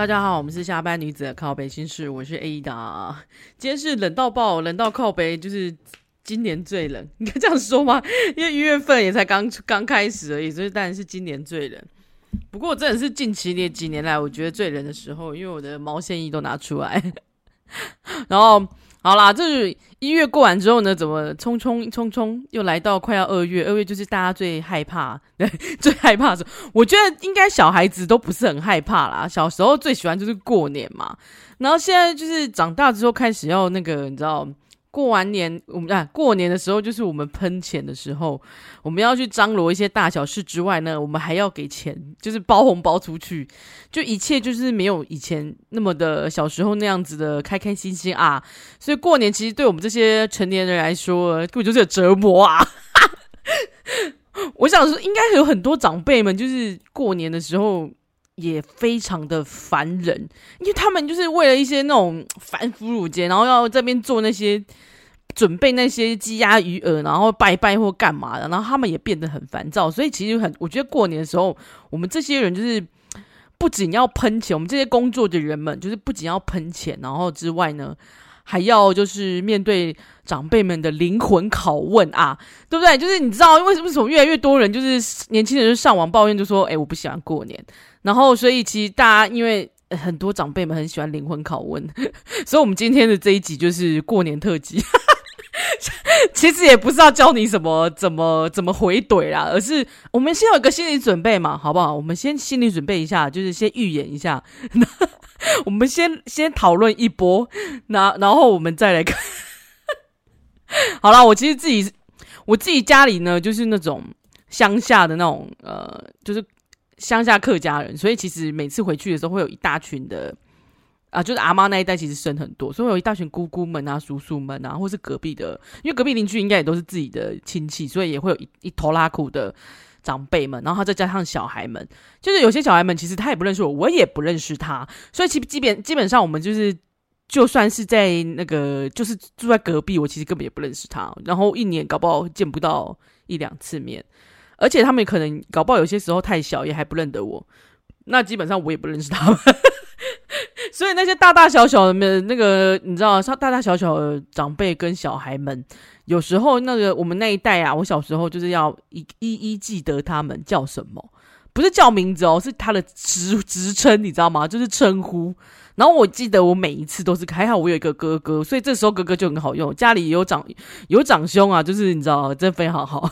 大家好，我们是下班女子的靠背心事，我是 Ada。今天是冷到爆，冷到靠背，就是今年最冷，你可以这样说吗？因为一月份也才刚刚开始而已，所以当然是今年最冷。不过真的是近期的几年来，我觉得最冷的时候，因为我的毛线衣都拿出来，然后。好啦，就是一月过完之后呢，怎么匆匆匆匆又来到快要二月？二月就是大家最害怕，最害怕的时候。我觉得应该小孩子都不是很害怕啦，小时候最喜欢就是过年嘛，然后现在就是长大之后开始要那个，你知道。过完年，我们啊，过年的时候就是我们喷钱的时候，我们要去张罗一些大小事之外呢，我们还要给钱，就是包红包出去，就一切就是没有以前那么的小时候那样子的开开心心啊。所以过年其实对我们这些成年人来说，根本就是折磨啊。我想说，应该有很多长辈们，就是过年的时候。也非常的烦人，因为他们就是为了一些那种 反腐乳节，然后要这边做那些准备那些鸡鸭鱼鹅，然后拜拜或干嘛的，然后他们也变得很烦躁。所以其实很，我觉得过年的时候，我们这些人就是不仅要喷钱，我们这些工作的人们就是不仅要喷钱，然后之外呢，还要就是面对长辈们的灵魂拷问啊，对不对？就是你知道为什么为什么越来越多人就是年轻人就上网抱怨，就说：“哎，我不喜欢过年。”然后，所以其实大家因为很多长辈们很喜欢灵魂拷问，所以我们今天的这一集就是过年特辑。其实也不是要教你什么怎么怎么回怼啦，而是我们先有一个心理准备嘛，好不好？我们先心理准备一下，就是先预演一下。我们先先讨论一波，那然后我们再来看。好啦，我其实自己我自己家里呢，就是那种乡下的那种呃，就是。乡下客家人，所以其实每次回去的时候，会有一大群的啊，就是阿妈那一代其实生很多，所以有一大群姑姑们啊、叔叔们啊，或是隔壁的，因为隔壁邻居应该也都是自己的亲戚，所以也会有一一拖拉库的长辈们，然后再加上小孩们，就是有些小孩们其实他也不认识我，我也不认识他，所以其基本基本上我们就是就算是在那个就是住在隔壁，我其实根本也不认识他，然后一年搞不好见不到一两次面。而且他们可能搞不好有些时候太小，也还不认得我。那基本上我也不认识他们，所以那些大大小小的那个，你知道，像大大小小的长辈跟小孩们，有时候那个我们那一代啊，我小时候就是要一一一记得他们叫什么，不是叫名字哦，是他的职职称，你知道吗？就是称呼。然后我记得我每一次都是还好，我有一个哥哥，所以这时候哥哥就很好用，家里有长有长兄啊，就是你知道，真非常好。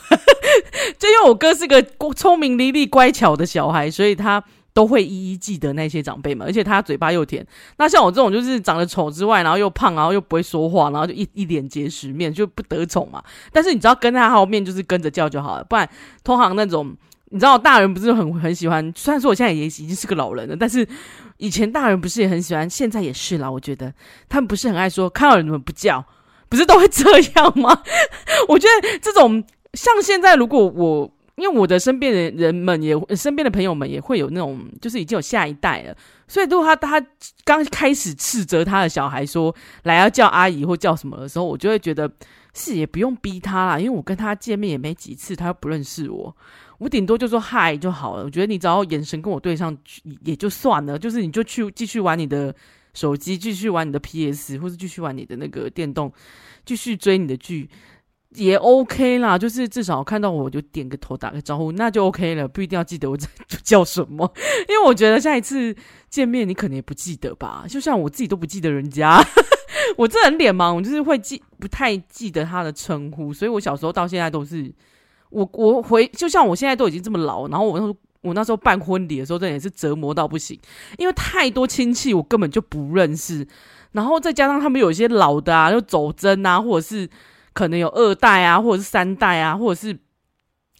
就因为我哥是个聪明伶俐、乖巧的小孩，所以他都会一一记得那些长辈们，而且他嘴巴又甜。那像我这种就是长得丑之外，然后又胖，然后又不会说话，然后就一一脸结石面，就不得宠嘛。但是你知道跟在他后面，就是跟着叫就好了，不然通常那种。你知道大人不是很很喜欢，虽然说我现在也已经是个老人了，但是以前大人不是也很喜欢，现在也是啦。我觉得他们不是很爱说看到人怎么不叫，不是都会这样吗？我觉得这种像现在，如果我因为我的身边的人们也身边的朋友们也会有那种，就是已经有下一代了，所以如果他他刚开始斥责他的小孩说来要叫阿姨或叫什么的时候，我就会觉得是也不用逼他啦，因为我跟他见面也没几次，他又不认识我。我顶多就说嗨就好了。我觉得你只要眼神跟我对上也就算了，就是你就去继续玩你的手机，继续玩你的 PS，或是继续玩你的那个电动，继续追你的剧也 OK 啦。就是至少看到我就点个头打个招呼，那就 OK 了，不一定要记得我 叫什么。因为我觉得下一次见面你可能也不记得吧，就像我自己都不记得人家，我这人脸盲，我就是会记不太记得他的称呼，所以我小时候到现在都是。我我回就像我现在都已经这么老，然后我那时候我那时候办婚礼的时候，真的也是折磨到不行，因为太多亲戚我根本就不认识，然后再加上他们有一些老的啊，就走针啊，或者是可能有二代啊，或者是三代啊，或者是。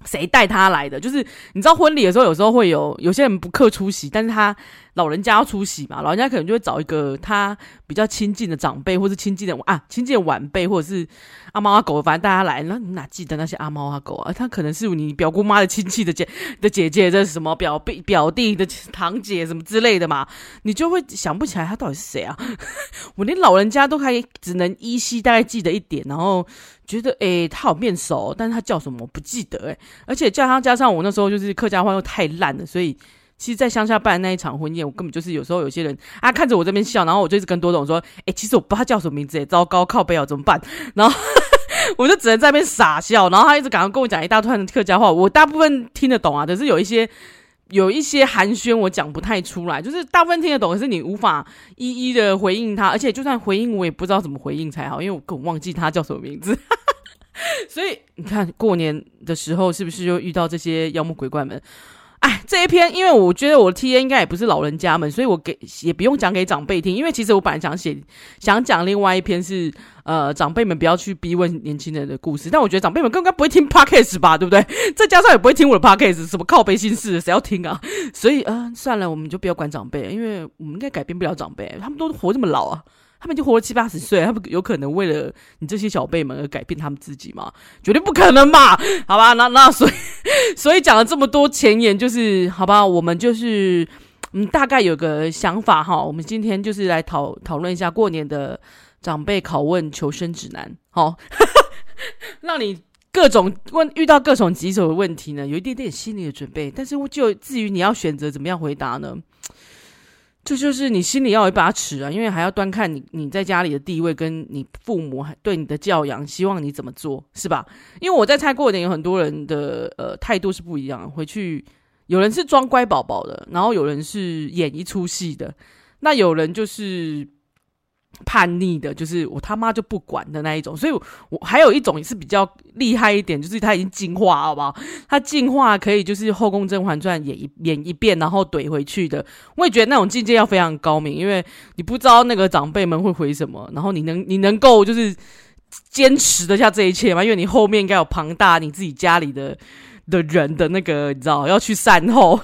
谁带他来的？就是你知道婚礼的时候，有时候会有有些人不客出席，但是他老人家要出席嘛，老人家可能就会找一个他比较亲近的长辈，或是亲近的啊亲近的晚辈，或者是阿猫阿狗，反正大家来。那你哪记得那些阿猫阿狗啊？他可能是你表姑妈的亲戚的姐的姐姐，这是什么表弟表弟的堂姐什么之类的嘛？你就会想不起来他到底是谁啊？我连老人家都还只能依稀大概记得一点，然后。觉得诶、欸，他好面熟，但是他叫什么我不记得诶，而且加上加上我那时候就是客家话又太烂了，所以其实，在乡下办那一场婚宴，我根本就是有时候有些人啊看着我这边笑，然后我就一直跟多总说：“哎、其实我不知道他叫什么名字，哎，糟糕，靠背啊，怎么办？”然后 我就只能在那边傻笑，然后他一直赶快跟我讲一大串的客家话，我大部分听得懂啊，可是有一些有一些寒暄我讲不太出来，就是大部分听得懂，可是你无法一一的回应他，而且就算回应，我也不知道怎么回应才好，因为我更忘记他叫什么名字。所以你看，过年的时候是不是就遇到这些妖魔鬼怪们？哎，这一篇，因为我觉得我的 T A 应该也不是老人家们，所以我给也不用讲给长辈听。因为其实我本来想写，想讲另外一篇是呃长辈们不要去逼问年轻人的故事，但我觉得长辈们更应该不会听 Podcast 吧，对不对？再加上也不会听我的 Podcast，什么靠背心事，谁要听啊？所以呃，算了，我们就不要管长辈，因为我们应该改变不了长辈，他们都活这么老啊。他们已经活了七八十岁，他们有可能为了你这些小辈们而改变他们自己吗？绝对不可能嘛！好吧，那那所以 所以讲了这么多前言，就是好吧，我们就是嗯，大概有个想法哈。我们今天就是来讨讨论一下过年的长辈拷问求生指南，好，让你各种问遇到各种棘手的问题呢，有一点点心理的准备。但是就至于你要选择怎么样回答呢？这就是你心里要有一把尺啊，因为还要端看你你在家里的地位，跟你父母对你的教养，希望你怎么做，是吧？因为我在猜过年，有很多人的呃态度是不一样的。回去有人是装乖宝宝的，然后有人是演一出戏的，那有人就是。叛逆的，就是我他妈就不管的那一种，所以我，还有一种也是比较厉害一点，就是他已经进化，好不好？他进化可以就是《后宫甄嬛传》演一演一遍，然后怼回去的。我也觉得那种境界要非常高明，因为你不知道那个长辈们会回什么，然后你能你能够就是坚持得下这一切吗？因为你后面应该有庞大你自己家里的的人的那个，你知道要去善后。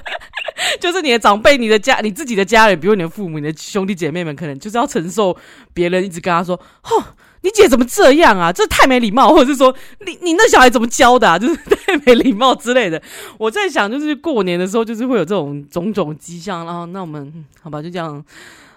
就是你的长辈、你的家、你自己的家人，比如你的父母、你的兄弟姐妹们，可能就是要承受别人一直跟他说：“哦，你姐怎么这样啊？这太没礼貌。”或者是说：“你你那小孩怎么教的啊？就是太没礼貌之类的。”我在想，就是过年的时候，就是会有这种种种迹象。然后，那我们好吧，就这样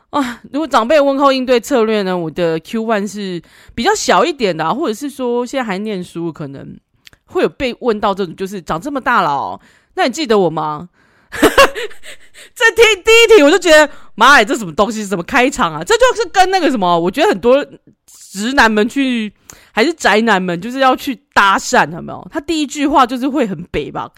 啊。如果长辈问候应对策略呢？我的 Q one 是比较小一点的，或者是说现在还念书，可能会有被问到这种，就是长这么大了哦，那你记得我吗？哈 这题第一题我就觉得，妈呀，这什么东西？什么开场啊？这就是跟那个什么，我觉得很多直男们去，还是宅男们，就是要去搭讪，有没有？他第一句话就是会很北吧，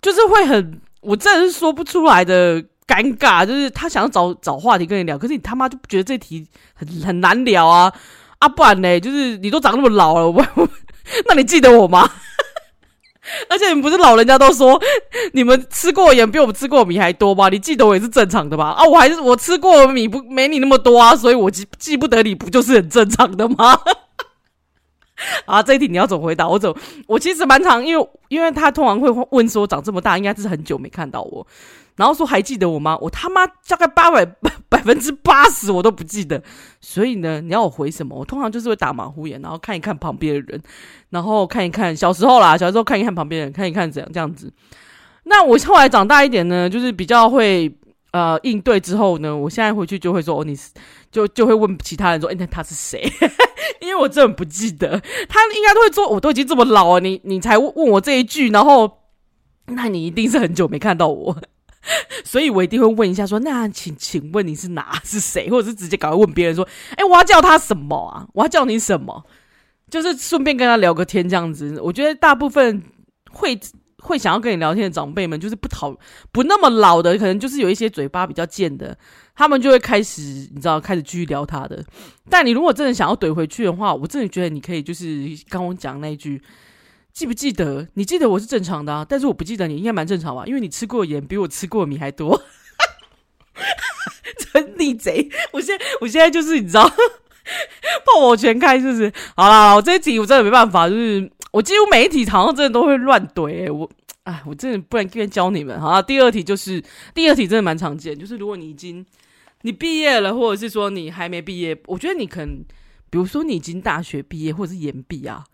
就是会很，我真的是说不出来的尴尬，就是他想要找找话题跟你聊，可是你他妈就觉得这题很很难聊啊啊，不然呢，就是你都长那么老了，我，我 那你记得我吗？而且你们不是老人家都说，你们吃过盐比我们吃过米还多吗？你记得我也是正常的吧？啊，我还是我吃过米不没你那么多啊，所以我记记不得你不就是很正常的吗？啊，这一题你要怎么回答？我怎么我其实蛮常，因为因为他通常会问说长这么大，应该是很久没看到我。然后说还记得我吗？我他妈大概八百 百分之八十我都不记得，所以呢，你要我回什么？我通常就是会打马虎眼，然后看一看旁边的人，然后看一看小时候啦，小时候看一看旁边人，看一看怎样这样子。那我后来长大一点呢，就是比较会呃应对之后呢，我现在回去就会说哦，你是就就会问其他人说，哎，那他是谁？因为我真的不记得，他应该都会说，我都已经这么老了，你你才问我这一句，然后那你一定是很久没看到我。所以我一定会问一下说，那请请问你是哪是谁，或者是直接赶快问别人说，哎、我要叫他什么啊？我要叫你什么？就是顺便跟他聊个天这样子。我觉得大部分会会想要跟你聊天的长辈们，就是不讨不那么老的，可能就是有一些嘴巴比较贱的，他们就会开始你知道开始继续聊他的。但你如果真的想要怼回去的话，我真的觉得你可以就是刚我讲那一句。记不记得？你记得我是正常的啊，但是我不记得你，应该蛮正常吧？因为你吃过盐比我吃过米还多，真逆贼！我现在我现在就是你知道，炮火全开，是不是？好啦，我这一题我真的没办法，就是我几乎每一题好像真的都会乱怼、欸、我，哎，我真的不然今天教你们。好啦，第二题就是第二题真的蛮常见，就是如果你已经你毕业了，或者是说你还没毕业，我觉得你可能，比如说你已经大学毕业或者是研毕啊。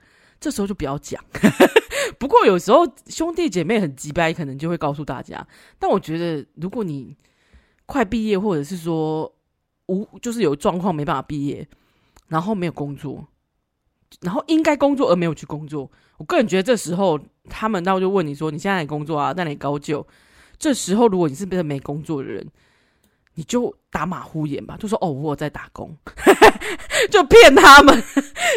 这时候就不要讲，不过有时候兄弟姐妹很急掰，可能就会告诉大家。但我觉得，如果你快毕业，或者是说无就是有状况没办法毕业，然后没有工作，然后应该工作而没有去工作，我个人觉得这时候他们那就问你说：“你现在工作啊？那你高就？”这时候如果你是变成没工作的人，你就打马虎眼吧，就说哦，我在打工，就骗他们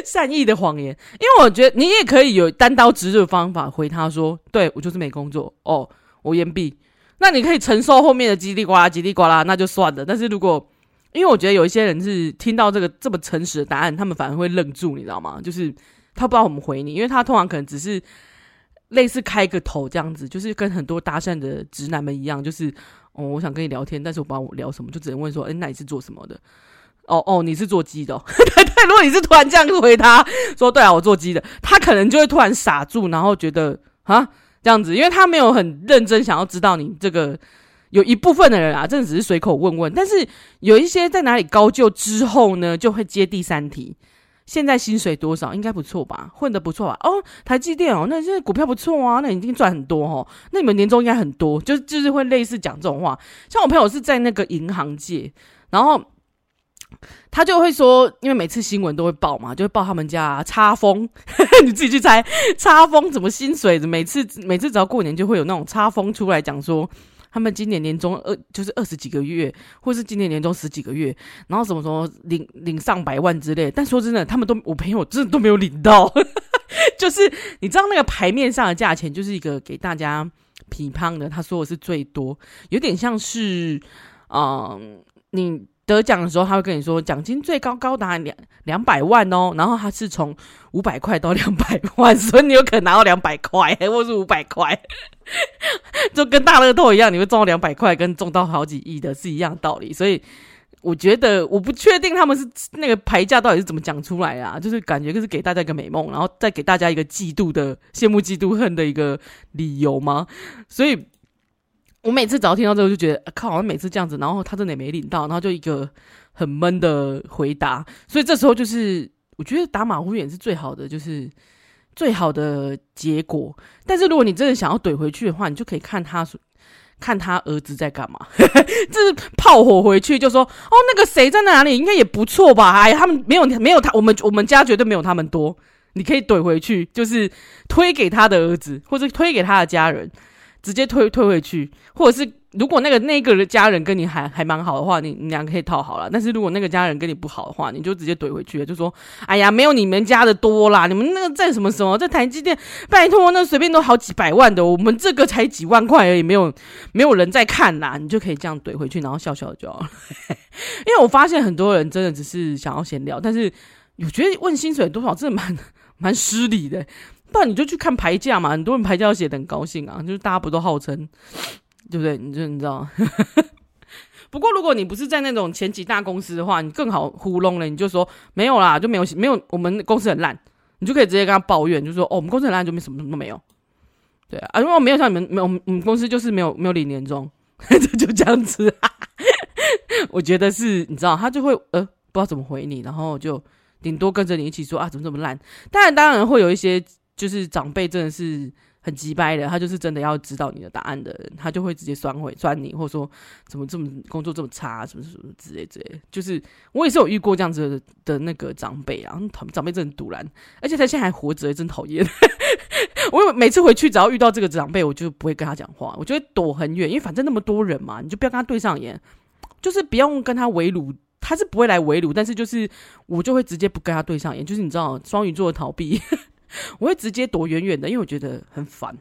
善意的谎言。因为我觉得你也可以有单刀直入的方法回他说，对，我就是没工作哦，我言毕。那你可以承受后面的叽里呱啦、叽里呱啦，那就算了。但是如果因为我觉得有一些人是听到这个这么诚实的答案，他们反而会愣住，你知道吗？就是他不知道怎么回你，因为他通常可能只是类似开个头这样子，就是跟很多搭讪的直男们一样，就是。哦，我想跟你聊天，但是我不知道我聊什么，就只能问说，哎、那你是做什么的？哦哦，你是做鸡的、哦。对对，如果你是突然这样回他说，对啊，我做鸡的，他可能就会突然傻住，然后觉得啊这样子，因为他没有很认真想要知道你这个。有一部分的人啊，真的只是随口问问，但是有一些在哪里高就之后呢，就会接第三题。现在薪水多少？应该不错吧，混得不错吧？哦，台积电哦，那现在股票不错啊，那你一定赚很多哦。那你们年终应该很多，就就是会类似讲这种话。像我朋友是在那个银行界，然后他就会说，因为每次新闻都会报嘛，就会报他们家插封，你自己去猜插封怎么薪水？每次每次只要过年就会有那种插封出来讲说。他们今年年终二就是二十几个月，或是今年年终十几个月，然后什么什么领领上百万之类。但说真的，他们都我朋友真的都没有领到。就是你知道那个牌面上的价钱，就是一个给大家批判的。他说的是最多，有点像是，嗯、你。得奖的时候，他会跟你说奖金最高高达两两百万哦，然后他是从五百块到两百万，所以你有可能拿到两百块，或是五百块，就跟大乐透一样，你会中到两百块，跟中到好几亿的是一样道理。所以我觉得我不确定他们是那个牌价到底是怎么讲出来啊，就是感觉就是给大家一个美梦，然后再给大家一个嫉妒的羡慕、嫉妒、恨的一个理由吗？所以。我每次只要听到这个，就觉得靠，好像每次这样子，然后他真的也没领到，然后就一个很闷的回答。所以这时候就是，我觉得打马虎眼是最好的，就是最好的结果。但是如果你真的想要怼回去的话，你就可以看他看他儿子在干嘛，就 是炮火回去，就说哦，那个谁在哪里，应该也不错吧？哎，他们没有没有他，我们我们家绝对没有他们多。你可以怼回去，就是推给他的儿子，或者推给他的家人。直接推推回去，或者是如果那个那个的家人跟你还还蛮好的话，你你俩可以套好了。但是如果那个家人跟你不好的话，你就直接怼回去，就说：“哎呀，没有你们家的多啦，你们那个在什么什么在台积电，拜托，那随便都好几百万的，我们这个才几万块而已，没有没有人在看啦。”你就可以这样怼回去，然后笑笑就好。因为我发现很多人真的只是想要闲聊，但是我觉得问薪水多少真的蛮蛮失礼的。不然你就去看牌价嘛，很多人牌价写的很高兴啊，就是大家不都号称，对不对？你就你知道。不过如果你不是在那种前几大公司的话，你更好糊弄了。你就说没有啦，就没有没有，我们公司很烂，你就可以直接跟他抱怨，就说哦，我们公司很烂，就没什么什么都没有。对啊，因为我没有像你们没有，我们公司就是没有没有领年终，就这样子。啊 我觉得是，你知道，他就会呃不知道怎么回你，然后就顶多跟着你一起说啊，怎么这么烂？当然，当然会有一些。就是长辈真的是很机掰的，他就是真的要知道你的答案的人，他就会直接酸回酸你，或者说怎么这么工作这么差，什么什么之类之类。就是我也是有遇过这样子的，的那个长辈啊，长辈真的赌烂，而且他现在还活着，真讨厌。我每次回去只要遇到这个长辈，我就不会跟他讲话，我就会躲很远，因为反正那么多人嘛，你就不要跟他对上眼，就是不用跟他围炉，他是不会来围炉，但是就是我就会直接不跟他对上眼，就是你知道双鱼座的逃避。我会直接躲远远的，因为我觉得很烦。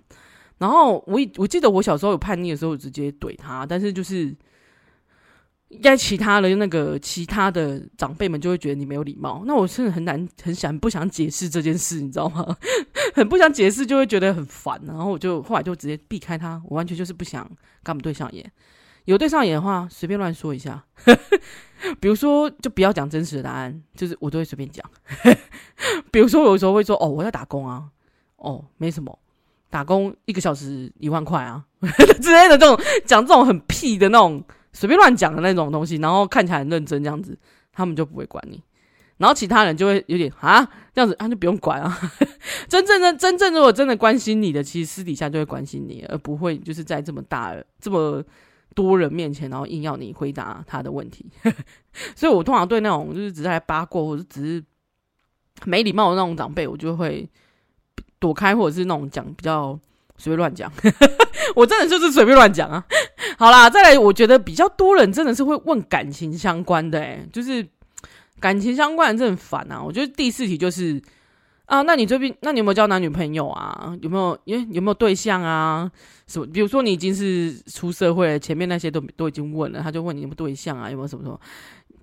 然后我我记得我小时候有叛逆的时候，我直接怼他，但是就是应该其他的那个其他的长辈们就会觉得你没有礼貌。那我真的很难很想不想解释这件事，你知道吗？很不想解释，就会觉得很烦。然后我就后来就直接避开他，我完全就是不想跟他们对上眼。有对上眼的话，随便乱说一下。比如说，就不要讲真实的答案，就是我都会随便讲。比如说，有时候会说：“哦，我要打工啊，哦，没什么，打工一个小时一万块啊 之类的这种讲这种很屁的那种随便乱讲的那种东西，然后看起来很认真这样子，他们就不会管你。然后其他人就会有点啊这样子，他就不用管啊。真正的真正如果真的关心你的，其实私底下就会关心你，而不会就是在这么大这么。多人面前，然后硬要你回答他的问题，所以我通常对那种就是只是来八卦，或者只是没礼貌的那种长辈，我就会躲开，或者是那种讲比较随便乱讲。我真的就是随便乱讲啊，好啦，再来，我觉得比较多人真的是会问感情相关的、欸，就是感情相关的真很烦啊。我觉得第四题就是啊，那你最近，那你有没有交男女朋友啊？有没有？有有没有对象啊？什么？比如说你已经是出社会了，前面那些都都已经问了，他就问你有没有对象啊？有没有什么什么？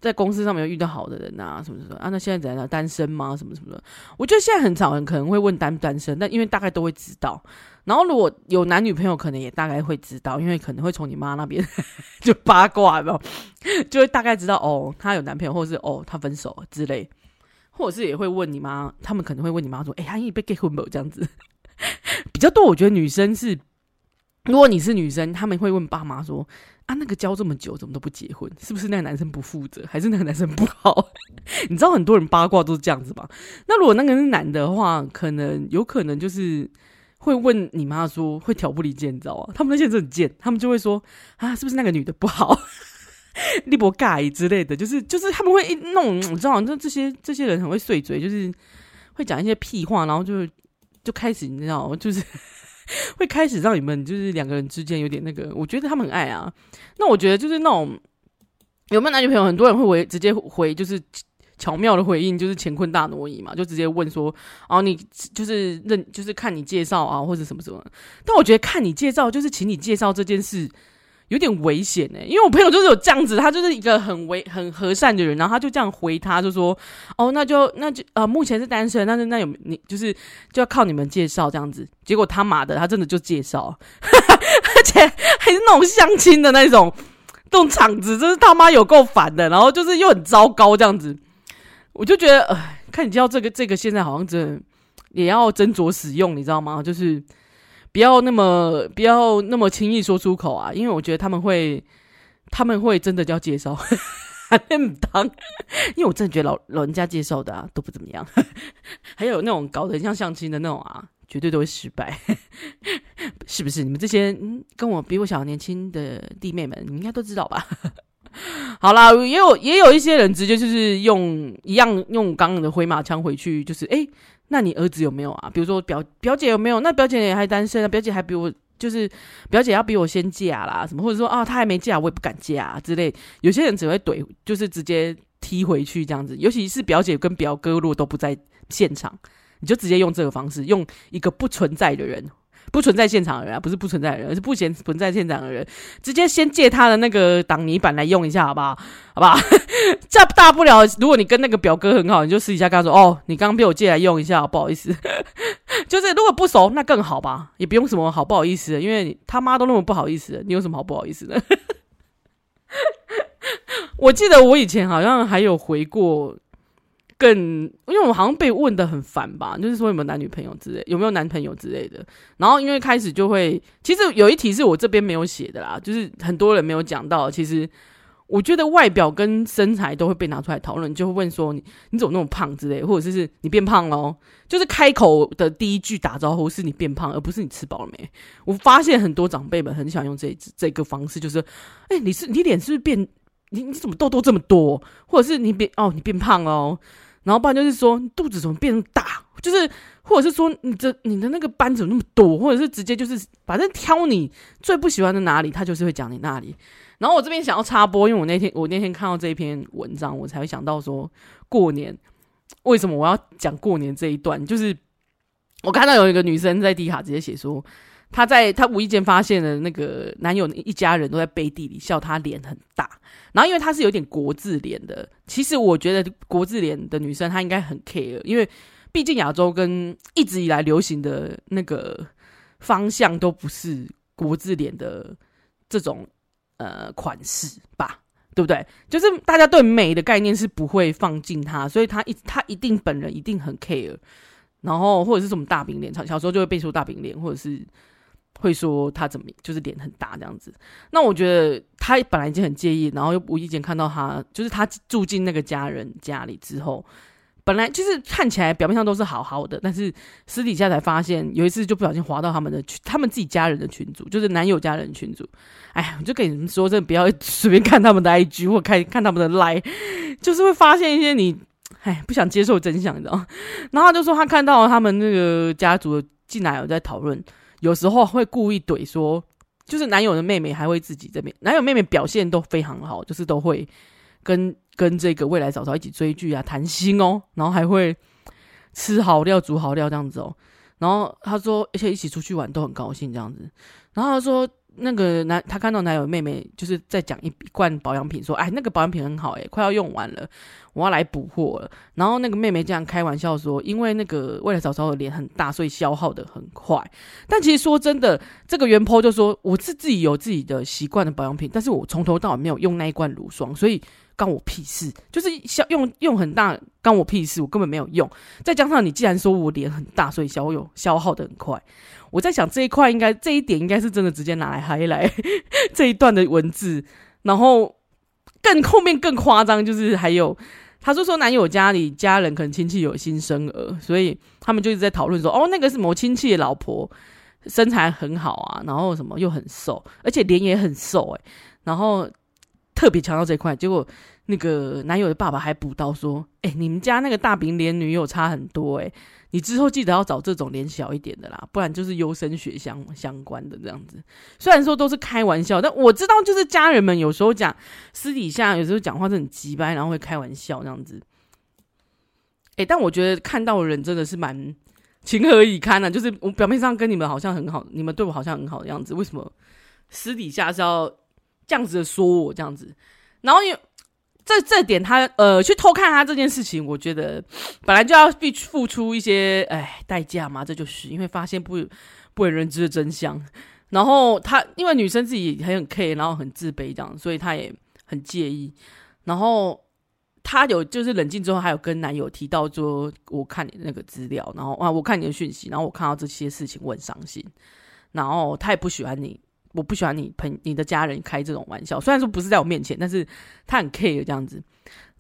在公司上面有遇到好的人啊，什么什么啊？那现在怎样？单身吗？什么什么的？我觉得现在很少人可能会问单不单身，但因为大概都会知道。然后如果有男女朋友，可能也大概会知道，因为可能会从你妈那边 就八卦嘛，就会大概知道哦，他有男朋友，或者是哦，他分手之类，或者是也会问你妈，他们可能会问你妈说：“哎、欸，他已经被结婚没？”这样子 比较多。我觉得女生是，如果你是女生，他们会问爸妈说。啊，那个交这么久，怎么都不结婚？是不是那个男生不负责，还是那个男生不好？你知道很多人八卦都是这样子吧？那如果那个是男的话，可能有可能就是会问你妈说，会挑拨离间，你知道吗？他们那些人很贱，他们就会说啊，是不是那个女的不好？立博盖之类的，就是就是他们会一弄，你知道就？这些这些人很会碎嘴，就是会讲一些屁话，然后就就开始，你知道？就是。会开始让你们就是两个人之间有点那个，我觉得他们很爱啊。那我觉得就是那种有没有男女朋友，很多人会回直接回，就是巧妙的回应，就是乾坤大挪移嘛，就直接问说，哦，你就是认就是看你介绍啊，或者什么什么。但我觉得看你介绍，就是请你介绍这件事。有点危险呢、因为我朋友就是有这样子，他就是一个很危很和善的人，然后他就这样回他，就说：“哦，那就那就呃，目前是单身，但是那有你就是就要靠你们介绍这样子。”结果他妈的，他真的就介绍，而且还是那种相亲的那种这种场子，真是他妈有够烦的，然后就是又很糟糕这样子，我就觉得，呃，看你知道这个这个现在好像真的也要斟酌使用，你知道吗？就是。不要那么不要那么轻易说出口啊，因为我觉得他们会他们会真的叫介绍，还很当，因为我真的觉得老老人家介绍的啊都不怎么样，还有那种搞得很像相亲的那种啊，绝对都会失败，是不是？你们这些跟我比我小年轻的弟妹们，你们应该都知道吧？好啦，也有也有一些人直接就是用一样用刚刚的回马枪回去，就是哎。那你儿子有没有啊？比如说表表姐有没有？那表姐也还单身啊，表姐还比我就是表姐要比我先嫁啦，什么或者说啊，她还没嫁，我也不敢嫁啊之类。有些人只会怼，就是直接踢回去这样子。尤其是表姐跟表哥如果都不在现场，你就直接用这个方式，用一个不存在的人。不存在现场的人啊，不是不存在的人，而是不嫌存在现场的人，直接先借他的那个挡泥板来用一下，好不好？好不好？这大不了，如果你跟那个表哥很好，你就私底下跟他说：“哦，你刚刚被我借来用一下，不好意思。”就是如果不熟，那更好吧，也不用什么好不好意思的，因为他妈都那么不好意思，你有什么好不好意思的？我记得我以前好像还有回过。更，因为我好像被问得很烦吧，就是说有没有男女朋友之类，有没有男朋友之类的。然后因为开始就会，其实有一题是我这边没有写的啦，就是很多人没有讲到。其实我觉得外表跟身材都会被拿出来讨论，就会问说你你怎么那么胖之类，或者是是你变胖咯，就是开口的第一句打招呼是你变胖，而不是你吃饱了没。我发现很多长辈们很喜欢用这这个方式，就是哎、你是你脸是不是变？你你怎么痘痘这么多？或者是你变哦，你变胖哦。然后不然就是说肚子怎么变那么大，就是或者是说你的你的那个斑怎么那么多，或者是直接就是反正挑你最不喜欢的哪里，他就是会讲你那里。然后我这边想要插播，因为我那天我那天看到这一篇文章，我才会想到说过年为什么我要讲过年这一段，就是我看到有一个女生在 D 卡直接写说。她在她无意间发现了那个男友一家人都在背地里笑她脸很大，然后因为她是有点国字脸的，其实我觉得国字脸的女生她应该很 care，因为毕竟亚洲跟一直以来流行的那个方向都不是国字脸的这种呃款式吧，对不对？就是大家对美的概念是不会放进她，所以她一她一定本人一定很 care，然后或者是什么大饼脸，小时候就会背出大饼脸，或者是。会说他怎么就是脸很大这样子，那我觉得他本来已经很介意，然后又无意间看到他，就是他住进那个家人家里之后，本来就是看起来表面上都是好好的，但是私底下才发现，有一次就不小心滑到他们的群，他们自己家人的群组，就是男友家人群组。哎呀，我就跟你们说，真的不要随便看他们的 IG 或看看他们的 Line，就是会发现一些你哎不想接受真相，你知道？然后他就说他看到他们那个家族进来有在讨论。有时候会故意怼说就是男友的妹妹还会自己这边，男友妹妹表现都非常好，就是都会跟跟这个未来嫂嫂一起追剧啊、谈心哦，然后还会吃好料、煮好料这样子哦。然后他说，而且一起出去玩都很高兴这样子。然后他说。那个男，他看到男友妹妹就是在讲一罐保养品，说：“哎，那个保养品很好，哎，快要用完了，我要来补货了。”然后那个妹妹这样开玩笑说：“因为那个未来嫂嫂的脸很大，所以消耗得很快。”但其实说真的，这个原 po 就说：“我是自己有自己的习惯的保养品，但是我从头到尾没有用那一罐乳霜，所以关我屁事。就是消用用很大，关我屁事，我根本没有用。再加上你既然说我脸很大，所以消有消耗得很快。”我在想这一块应该这一点应该是真的直接拿来嗨来这一段的文字，然后更后面更夸张，就是还有他就说男友家里家人可能亲戚有新生儿，所以他们就一直在讨论说，哦，那个是某亲戚的老婆身材很好啊，然后什么又很瘦，而且脸也很瘦诶、然后特别强调这一块，结果那个男友的爸爸还补刀说，哎、你们家那个大饼脸女友差很多诶、你之后记得要找这种脸小一点的啦，不然就是优生学相相关的这样子。虽然说都是开玩笑，但我知道就是家人们有时候讲私底下有时候讲话是很急掰，然后会开玩笑这样子。哎、但我觉得看到人真的是蛮情何以堪呢、啊？就是我表面上跟你们好像很好，你们对我好像很好的样子，为什么私底下是要这样子的说我这样子？然后又。这这点他呃去偷看他这件事情，我觉得本来就要必付出一些哎代价嘛，这就是因为发现不不为人知的真相。然后他因为女生自己很很 care，然后很自卑这样，所以他也很介意。然后他有就是冷静之后，还有跟男友提到说，我看你那个资料，然后啊我看你的讯息，然后我看到这些事情，我很伤心。然后他也不喜欢你。我不喜欢你朋你的家人开这种玩笑，虽然说不是在我面前，但是他很 care 这样子。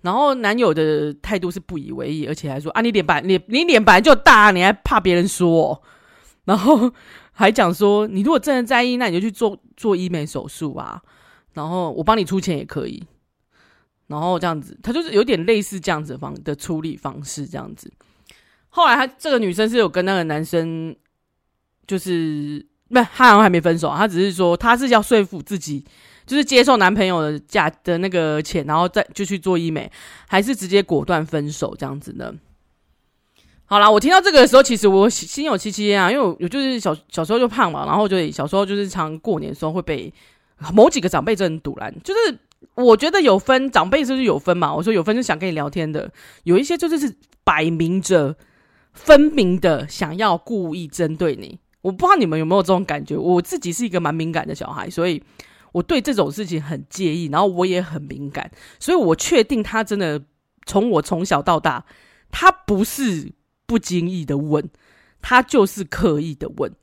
然后男友的态度是不以为意，而且还说啊，你脸板你你脸本来就大，你还怕别人说？然后还讲说，你如果真的在意，那你就去做做医美手术啊。然后我帮你出钱也可以。然后这样子，他就是有点类似这样子方的处理方式这样子。后来他这个女生是有跟那个男生，就是。不，他好像还没分手，他只是说他是要说服自己，就是接受男朋友的价的那个钱，然后再就去做医美，还是直接果断分手这样子呢？好啦，我听到这个的时候，其实我心有戚戚焉啊，因为我就是小小时候就胖嘛，然后就小时候就是常过年的时候会被某几个长辈这样堵拦，就是我觉得有分长辈就是有分嘛，我说有分就想跟你聊天的，有一些就是是摆明着分明的想要故意针对你。我不知道你们有没有这种感觉，我自己是一个蛮敏感的小孩，所以我对这种事情很介意，然后我也很敏感，所以我确定他真的从我从小到大，他不是不经意的问，他就是刻意的问。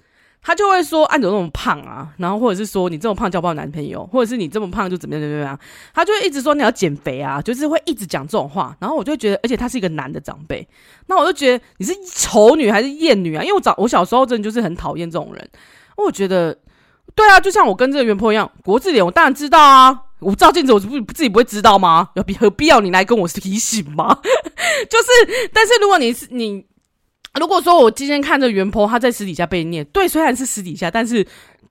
他就会说：“啊，你怎么那么胖啊？”然后或者是说：“你这么胖交不到男朋友？”或者是“你这么胖就怎么样怎么样？”他就会一直说：“你要减肥啊！”就是会一直讲这种话。然后我就觉得，而且他是一个男的长辈，那我就觉得你是丑女还是厌女啊？因为我早我小时候真的就是很讨厌这种人。我觉得，对啊，就像我跟这个原 po 一样，国字脸我当然知道啊，我照镜子我不自己不会知道吗？有必何必要你来跟我提醒吗？就是，但是如果你是你。如果说我今天看着原 po 他在私底下被念，对，虽然是私底下，但是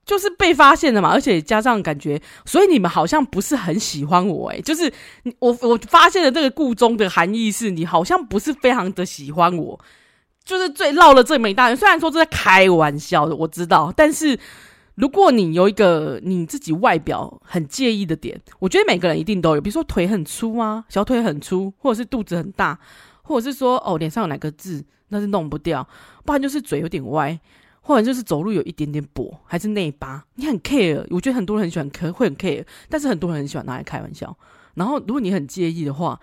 就是被发现了嘛，而且加上感觉，所以你们好像不是很喜欢我，诶，就是我我发现的这个故中的含义是你好像不是非常的喜欢我，就是最闹了这么一大人，虽然说这在开玩笑的，我知道，但是如果你有一个你自己外表很介意的点，我觉得每个人一定都有，比如说腿很粗啊，小腿很粗，或者是肚子很大，或者是说哦脸上有哪个痣。那是弄不掉，不然就是嘴有点歪，或者就是走路有一点点跛，还是内八。你很 care，我觉得很多人很喜欢，可会很 care，但是很多人很喜欢拿来开玩笑。然后，如果你很介意的话，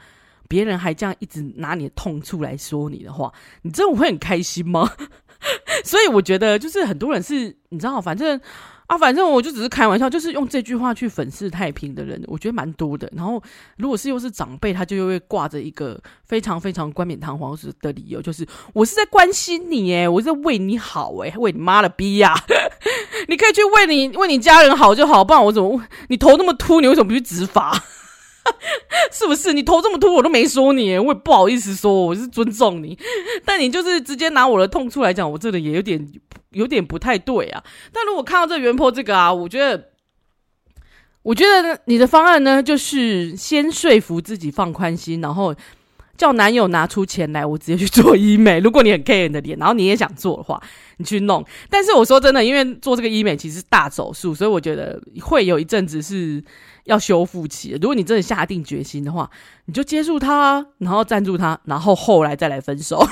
别人还这样一直拿你的痛处来说你的话，你真的会很开心吗？所以我觉得，就是很多人是，你知道，反正。啊，反正我就只是开玩笑，就是用这句话去粉饰太平的人，我觉得蛮多的。然后，如果是又是长辈，他就又会挂着一个非常非常冠冕堂皇的理由，就是我是在关心你，诶，我是在为你好，诶，为你妈的逼呀！你可以去为你为你家人好就好，不然我怎么？你头那么秃，你为什么不去植发？是不是？你头这么秃，我都没说你，我也不好意思说，我是尊重你。但你就是直接拿我的痛处来讲，我这个也有点有点不太对啊。但如果看到这原 PO 这个啊，我觉得，我觉得你的方案呢，就是先说服自己放宽心，然后。叫男友拿出钱来，我直接去做医美。如果你很 care 你的脸，然后你也想做的话，你去弄。但是我说真的，因为做这个医美其实是大手术，所以我觉得会有一阵子是要修复期。如果你真的下定决心的话，你就接住他，然后赞助他，然后后来再来分手。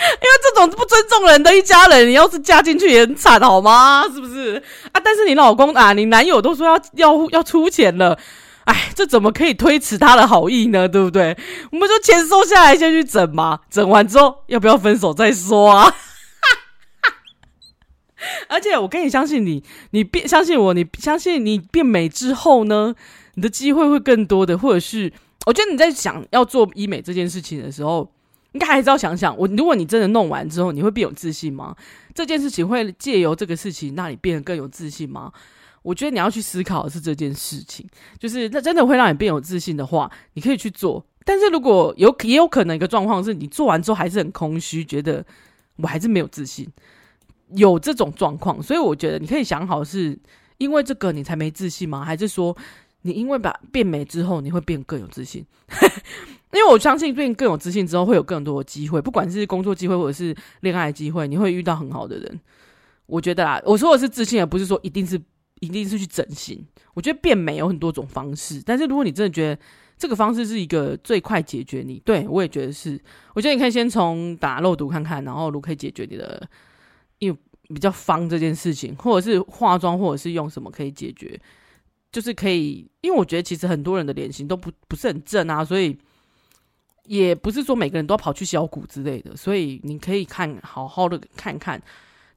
因为这种不尊重人的一家人，你要是嫁进去也很惨，好吗？是不是啊？但是你老公啊，你男友都说要要要出钱了。哎，这怎么可以推辞他的好意呢？对不对？我们就钱收下来先去整嘛，整完之后要不要分手再说啊？而且我跟你相信你，你变相信我，你相信你变美之后呢，你的机会会更多的，或者是我觉得你在想要做医美这件事情的时候，应该还是要想想，我如果你真的弄完之后，你会变有自信吗？这件事情会借由这个事情让你变得更有自信吗？我觉得你要去思考的是这件事情，就是那真的会让你变有自信的话，你可以去做。但是如果有也有可能一个状况是你做完之后还是很空虚，觉得我还是没有自信，有这种状况，所以我觉得你可以想好，是因为这个你才没自信吗？还是说你因为把变美之后你会变更有自信？因为我相信变更有自信之后会有更多的机会，不管是工作机会或者是恋爱机会，你会遇到很好的人。我觉得啦，我说的是自信，而不是说一定是。一定是去整形。我觉得变美有很多种方式，但是如果你真的觉得这个方式是一个最快解决你，对，我也觉得是。我觉得你可以先从打肉毒看看，然后如果可以解决你的，比较方这件事情，或者是化妆，或者是用什么可以解决，就是可以。因为我觉得其实很多人的脸型都不不是很正啊，所以也不是说每个人都要跑去削骨之类的，所以你可以看好好的看看。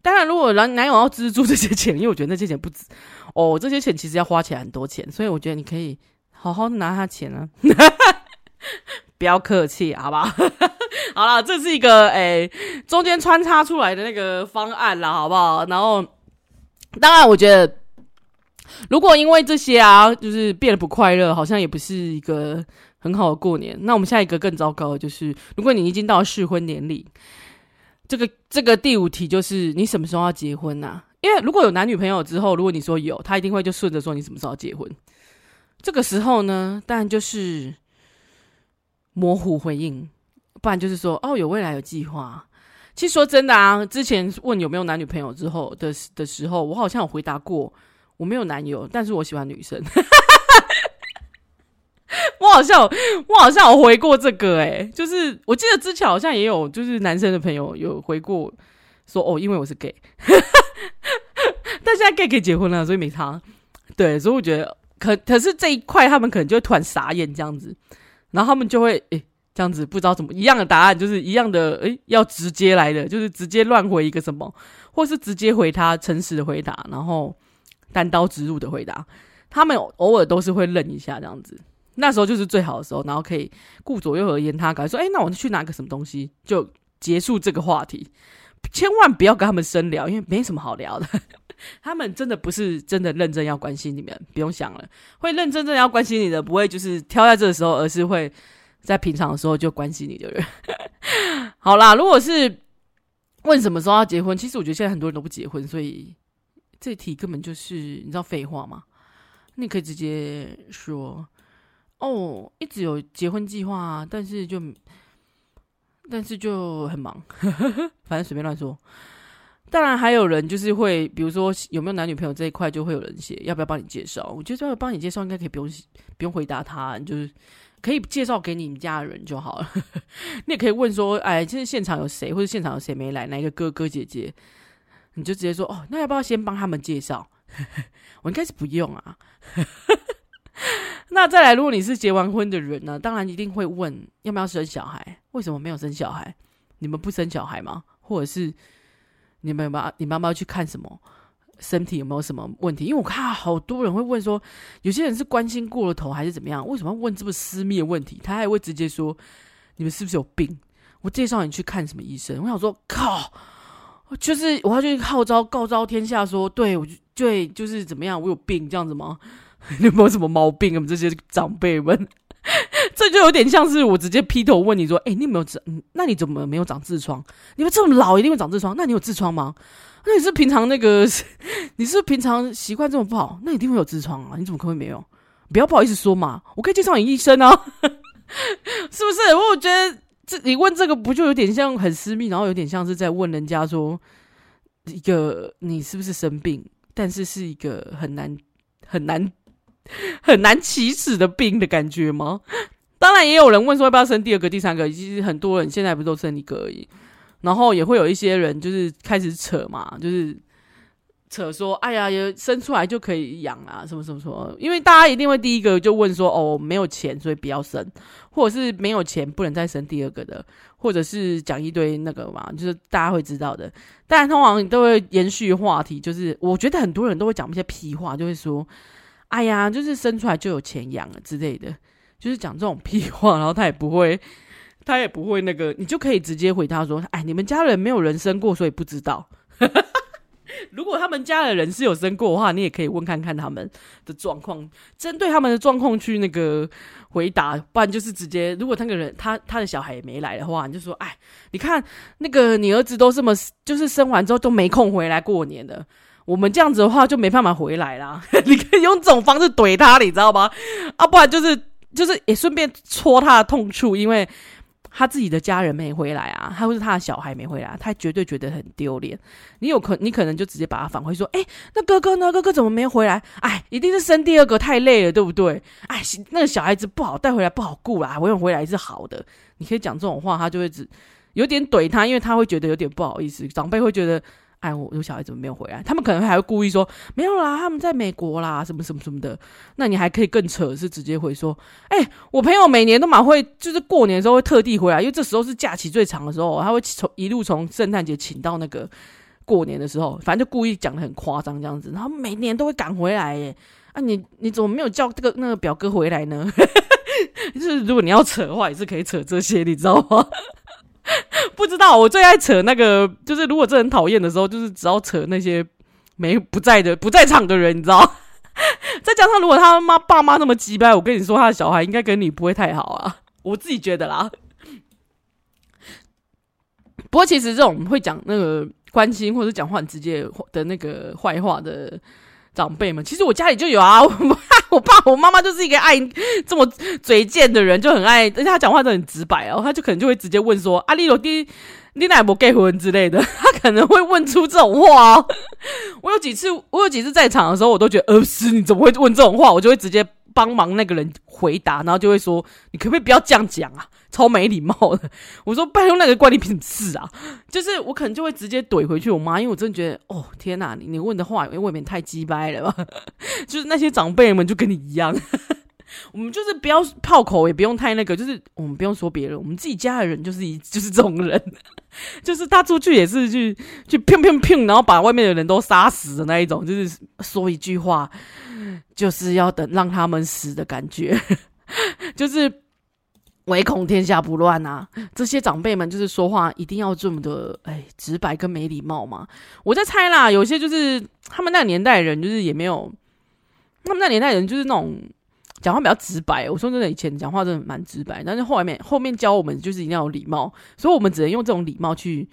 当然，如果男男友要资助这些钱，因为我觉得那些钱不值哦，这些钱其实要花起来很多钱，所以我觉得你可以好好拿他钱啊，不要客气，好不好？好了，这是一个诶、中间穿插出来的那个方案啦，好不好？然后，当然，我觉得如果因为这些啊，就是变得不快乐，好像也不是一个很好的过年。那我们下一个更糟糕的就是，如果你已经到了适婚年龄。这个这个第五题就是你什么时候要结婚呐、啊？因为如果有男女朋友之后，如果你说有，他一定会就顺着说你什么时候要结婚。这个时候呢，当然就是模糊回应，不然就是说哦，有未来有计划。其实说真的啊，之前问有没有男女朋友之后的的时候，我好像有回答过我没有男友，但是我喜欢女生。我好像，我好像有回过这个诶、就是我记得之前好像也有，就是男生的朋友有回过，说哦，因为我是 gay，但现在 gay 可以结婚了，所以没差。对，所以我觉得可可是这一块他们可能就会突然傻眼这样子，然后他们就会诶、这样子不知道怎么一样的答案，就是一样的诶、要直接来的，就是直接乱回一个什么，或是直接回他诚实的回答，然后单刀直入的回答，他们偶尔都是会愣一下这样子。那时候就是最好的时候，然后可以顾左右而言他，赶快说：“哎、那我就去拿个什么东西，就结束这个话题。千万不要跟他们深聊，因为没什么好聊的。他们真的不是真的认真要关心你们，不用想了。会认真真的要关心你的，不会就是挑在这个时候，而是会在平常的时候就关心你的人。好啦，如果是问什么时候要结婚，其实我觉得现在很多人都不结婚，所以这题根本就是你知道废话吗？你可以直接说。”哦，一直有结婚计划啊，但是就，但是就很忙，反正随便乱说。当然还有人就是会，比如说有没有男女朋友这一块，就会有人写要不要帮你介绍。我觉得要帮你介绍，应该可以不用不用回答他，你就是可以介绍给你们家的人就好了。你也可以问说，哎，就是现场有谁，或者现场有谁没来，哪一个哥哥姐姐，你就直接说哦，那要不要先帮他们介绍？我应该是不用啊。那再来，如果你是结完婚的人呢？当然一定会问要不要生小孩？为什么没有生小孩？你们不生小孩吗？或者是你们有没有你妈妈去看什么身体有没有什么问题？因为我看好多人会问说，有些人是关心过了头还是怎么样？为什么要问这么私密的问题？他还会直接说你们是不是有病？我介绍你去看什么医生？我想说靠，就是我要去号召告召天下说，对我就对，就是怎么样？我有病这样子吗？你有没有什么毛病？我们这些长辈们，这就有点像是我直接劈头问你说：“哎、你有没有长？那你怎么没有长痔疮？你们这么老一定会长痔疮？那你有痔疮吗？那你是平常那个？你是平常习惯这么不好？那一定会有痔疮啊？你怎么可能没有？不要不好意思说嘛，我可以介绍你医生啊，是不是？我觉得这你问这个不就有点像很私密，然后有点像是在问人家说一个你是不是生病？”但是是一个很难、很难、很难启齿的病的感觉吗？当然，也有人问说要不要生第二个、第三个。其实很多人现在不都生一个而已，然后也会有一些人就是开始扯嘛，就是。扯说，哎呀，也生出来就可以养啊，什么什么什么？因为大家一定会第一个就问说，哦，没有钱，所以不要生，或者是没有钱不能再生第二个的，或者是讲一堆那个嘛，就是大家会知道的。但通常都会延续话题，就是我觉得很多人都会讲一些屁话，就会说，哎呀，就是生出来就有钱养了之类的，就是讲这种屁话，然后他也不会，他也不会那个，你就可以直接回他说，哎，你们家人没有人生过，所以不知道。如果他们家的人是有生过的话，你也可以问看看他们的状况，针对他们的状况去那个回答，不然就是直接，如果那个人他他的小孩也没来的话，你就说，哎，你看那个你儿子都这么，就是生完之后都没空回来过年的，我们这样子的话就没办法回来啦。你可以用这种方式怼他，你知道吗？啊，不然就是就是也顺便戳他的痛处，因为。他自己的家人没回来啊，他或是他的小孩没回来，他绝对觉得很丢脸。你有可，你可能就直接把他返回说：“哎，那哥哥呢？哥哥怎么没回来？哎，一定是生第二个太累了，对不对？哎，那个小孩子不好带回来，不好顾啦。我想回来是好的。你可以讲这种话，他就会只有点怼他，因为他会觉得有点不好意思，长辈会觉得。”哎，我有小孩怎么没有回来？他们可能还会故意说没有啦，他们在美国啦，什么什么什么的。那你还可以更扯，是直接回说，哎，我朋友每年都蛮会，就是过年的时候会特地回来，因为这时候是假期最长的时候，他会从一路从圣诞节请到那个过年的时候，反正就故意讲得很夸张这样子，然后每年都会赶回来耶。啊，你你怎么没有叫这个那个表哥回来呢？就是如果你要扯的话，也是可以扯这些，你知道吗？不知道，我最爱扯那个，就是如果这很讨厌的时候，就是只要扯那些没不在的、不在场的人，你知道？再加上如果他妈爸妈那么鸡掰，我跟你说，他的小孩应该跟你不会太好啊，我自己觉得啦。不过其实这种会讲那个关心或者讲话很直接的那个坏话的。长辈们，其实我家里就有啊，我爸我爸我妈妈就是一个爱这么嘴贱的人，就很爱，而且他讲话都很直白哦，他就可能就会直接问说：“阿丽罗弟，你哪不结婚之类的？”他可能会问出这种话哦。我有几次，我有几次在场的时候，我都觉得，呃，不是，你怎么会问这种话？我就会直接帮忙那个人回答，然后就会说：“你可不可以不要这样讲啊？”超没礼貌的，我说拜托那个关你屁事啊！就是我可能就会直接怼回去我妈，因为我真的觉得哦天哪，你你问的话未免太鸡掰了吧？就是那些长辈们就跟你一样，我们就是不要炮口，也不用太那个，就是我们不用说别人，我们自己家的人就是一就是这种人，就是他出去也是去去砰砰砰，然后把外面的人都杀死的那一种，就是说一句话就是要等让他们死的感觉，就是。唯恐天下不乱啊！这些长辈们就是说话一定要这么的哎直白跟没礼貌嘛。我在猜啦，有些就是他们那个年代人，就是也没有他们那年代人就是那种讲话比较直白。我说真的，以前讲话真的蛮直白，但是后面后面教我们就是一定要有礼貌，所以我们只能用这种礼貌去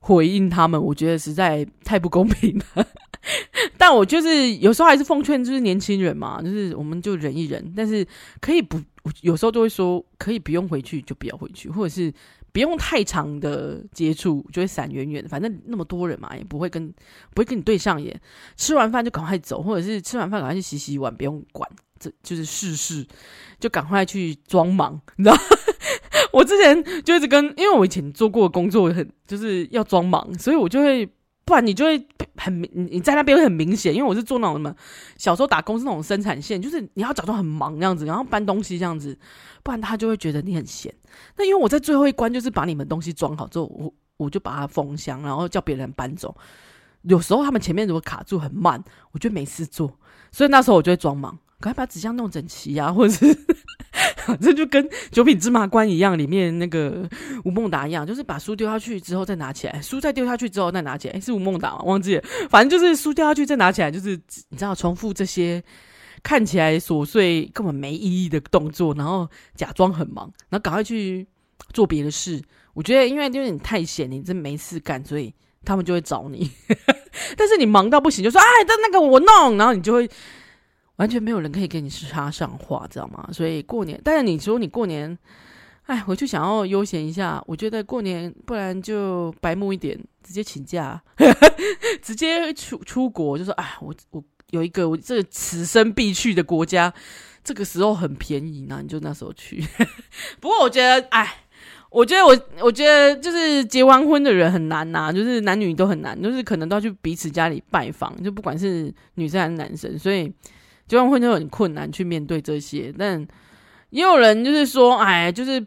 回应他们。我觉得实在太不公平了。但我就是有时候还是奉劝，就是年轻人嘛，就是我们就忍一忍，但是可以不。有时候就会说，可以不用回去就不要回去，或者是不用太长的接触，就会闪远远。反正那么多人嘛，也不会跟不会跟你对上眼。吃完饭就赶快走，或者是吃完饭赶快去洗洗碗，不用管，这就是事事就赶快去装忙，你知道？我之前就一直跟，因为我以前做过工作很就是要装忙，所以我就会。不然你就会很明，你在那边会很明显，因为我是做那种什么，小时候打工是那种生产线，就是你要假装很忙这样子，然后搬东西这样子，不然他就会觉得你很闲。那因为我在最后一关就是把你们东西装好之后，我我就把它封箱，然后叫别人搬走。有时候他们前面如果卡住很慢，我就没事做，所以那时候我就会装忙赶快把纸箱弄整齐啊，或者是 反正就跟九品芝麻官一样，里面那个吴孟达一样，就是把书丢下去之后再拿起来，书再丢下去之后再拿起来，欸、是吴孟达吗？忘记了，反正就是书掉下去再拿起来，就是你知道重复这些看起来琐碎根本没意义的动作，然后假装很忙，然后赶快去做别的事。我觉得因为就是你太闲，你真没事干，所以他们就会找你。但是你忙到不行，就说哎，那那个我弄，然后你就会。完全没有人可以跟你插上话，知道吗？所以过年，但是你说你过年，哎，回去想要悠闲一下，我觉得过年不然就白目一点，直接请假，直接出出国，就说哎，我我有一个我这此生必去的国家，这个时候很便宜，那你就那时候去。不过我觉得，哎，我觉得我我觉得就是结完婚的人很难呐，就是男女都很难，就是可能都要去彼此家里拜访，就不管是女生还是男生，所以。结完婚就很困难去面对这些，但也有人就是说，哎，就是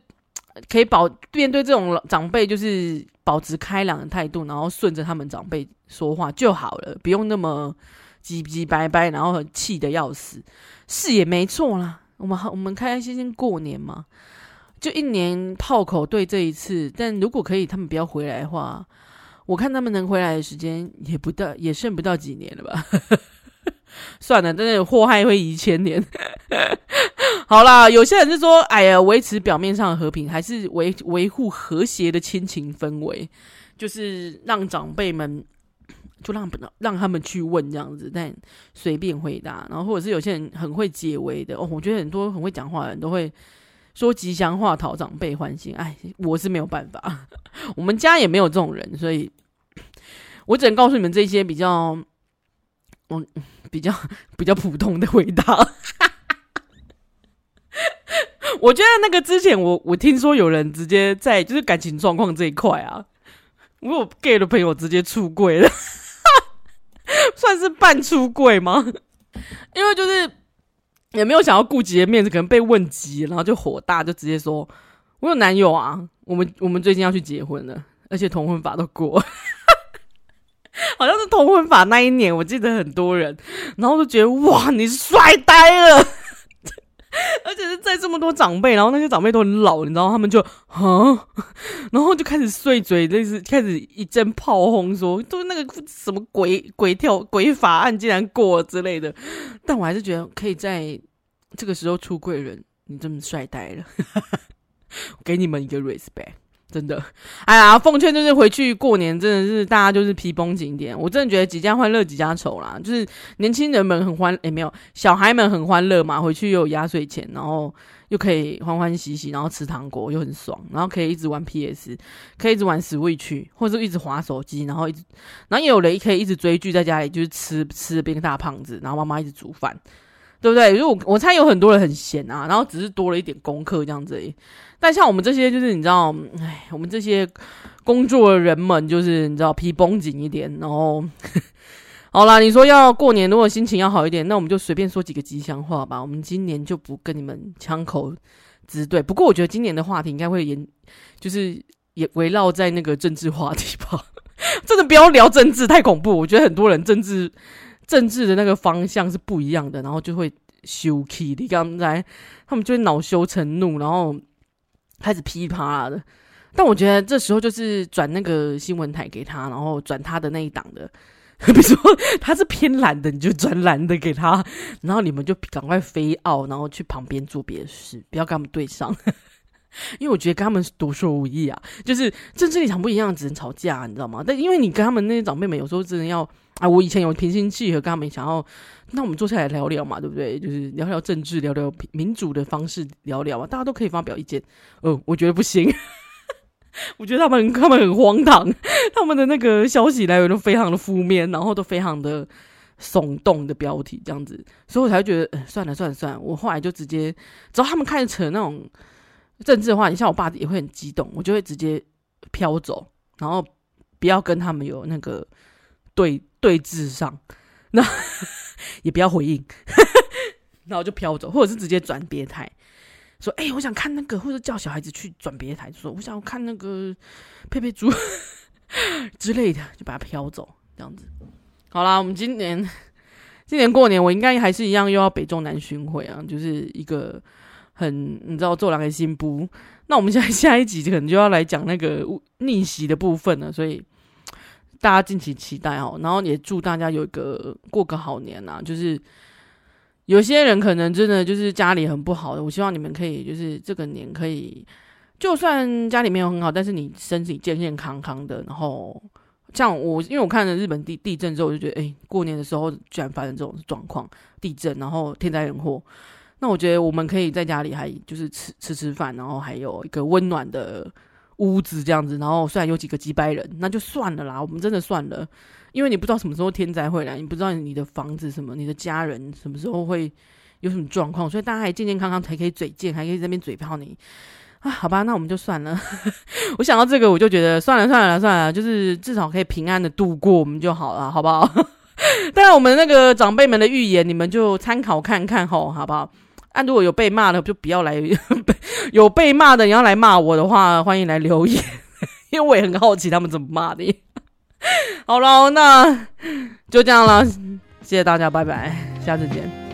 可以保面对这种长辈，就是保持开朗的态度，然后顺着他们长辈说话就好了，不用那么急急白白，然后很气得要死。是也没错啦，我们我们开开心心过年嘛，就一年炮口对这一次。但如果可以，他们不要回来的话，我看他们能回来的时间也不到，也剩不到几年了吧。算了，真的祸害会遗千年。好啦，有些人是说，哎呀，维持表面上的和平，还是维维护和谐的亲情氛围，就是让长辈们就让让他们去问这样子，但随便回答。然后或者是有些人很会解围的哦，我觉得很多很会讲话的人都会说吉祥话讨长辈欢心。哎，我是没有办法，我们家也没有这种人，所以我只能告诉你们这些比较，嗯。比较比较普通的回答，我觉得那个之前我我听说有人直接在就是感情状况这一块啊，我有 gay 的朋友直接出柜了，算是半出柜吗？因为就是也没有想要顾及的面子，可能被问急，然后就火大，就直接说我有男友啊，我们我们最近要去结婚了，而且同婚法都过。好像是同婚法那一年，我记得很多人，然后就觉得哇，你帅呆了，而且是在这么多长辈，然后那些长辈都很老，你知道，他们就啊，然后就开始碎嘴，类似开始一阵炮轰，说都那个什么鬼鬼跳鬼法案竟然过了之类的，但我还是觉得可以在这个时候出柜人，你这么帅呆了，给你们一个 respect。真的，哎呀，奉劝就是回去过年，真的是大家就是皮绷紧点。我真的觉得几家欢乐几家愁啦，就是年轻人们很欢，哎、没有小孩们很欢乐嘛，回去又有压岁钱，然后又可以欢欢喜喜，然后吃糖果又很爽，然后可以一直玩 PS，可以一直玩 Switch，或者一直划手机，然后一直，然后也有人可以一直追剧，在家里就是吃吃变个大胖子，然后妈妈一直煮饭。对不对？如果我猜有很多人很闲啊，然后只是多了一点功课这样子。但像我们这些，就是你知道，哎，我们这些工作的人们，就是你知道皮绷紧一点。然后，好啦，你说要过年，如果心情要好一点，那我们就随便说几个吉祥话吧。我们今年就不跟你们枪口直对。不过我觉得今年的话题应该会延，就是也围绕在那个政治话题吧。真的不要聊政治，太恐怖。我觉得很多人政治。政治的那个方向是不一样的，然后就会羞气。你刚才他们就会恼羞成怒，然后开始噼啪的。但我觉得这时候就是转那个新闻台给他，然后转他的那一档的。比如说他是偏蓝的，你就转蓝的给他，然后你们就赶快飞奥，然后去旁边做别的事，不要跟他们对上。因为我觉得跟他们独说无益啊，就是政治立场不一样，只能吵架，你知道吗？但因为你跟他们那些长辈们，有时候真的要。啊，我以前有平心气和跟他们想要，那我们坐下来聊聊嘛，对不对？就是聊聊政治，聊聊民主的方式，聊聊啊，大家都可以发表意见。哦，我觉得不行，我觉得他们他们很荒唐，他们的那个消息来源都非常的负面，然后都非常的耸动的标题这样子，所以我才觉得，算了算了算了，我后来就直接，只要他们开始扯那种政治的话，你像我爸也会很激动，我就会直接飘走，然后不要跟他们有那个对。对峙上，那也不要回应，然后就飘走，或者是直接转别台，说：“哎、我想看那个，或者叫小孩子去转别台，说我想看那个佩佩猪 之类的，就把它飘走，这样子。”好啦，我们今年今年过年我应该还是一样又要北中南巡回啊，就是一个很你知道做两个新不。那我们现在 下一集可能就要来讲那个逆袭的部分了，所以大家敬请期待哦。然后也祝大家有一个过个好年啊！就是有些人可能真的就是家里很不好的，我希望你们可以就是这个年可以，就算家里没有很好，但是你身体健健康康的。然后像我，因为我看了日本地地震之后，我就觉得，哎，过年的时候居然发生这种状况，地震，然后天灾人祸。那我觉得我们可以在家里还就是吃吃吃饭，然后还有一个温暖的屋子这样子，然后虽然有几个几百人，那就算了啦，我们真的算了，因为你不知道什么时候天灾会来，你不知道你的房子什么，你的家人什么时候会有什么状况，所以大家还健健康康，才可以嘴贱，还可以在那边嘴炮你啊，好吧，那我们就算了。我想到这个，我就觉得算了算了算了，就是至少可以平安的度过我们就好了，好不好？当然，我们那个长辈们的预言，你们就参考看看吼，好不好？啊、如果有被骂的，就不要来；有被骂的，你要来骂我的话，欢迎来留言，因为我也很好奇他们怎么骂的。好了，那就这样了，谢谢大家，拜拜，下次见。